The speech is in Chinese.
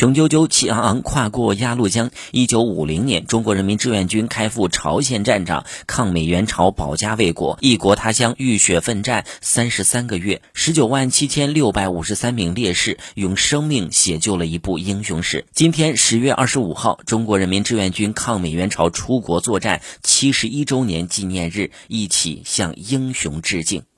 雄赳赳气昂昂跨过鸭绿江。一九五零年中国人民志愿军开赴朝鲜战场抗美援朝保家卫国。异国他乡浴血奋战三十三个月十九万七千六百五十三名烈士用生命写就了一部英雄史。今天十月二十五号中国人民志愿军抗美援朝出国作战七十一周年纪念日一起向英雄致敬。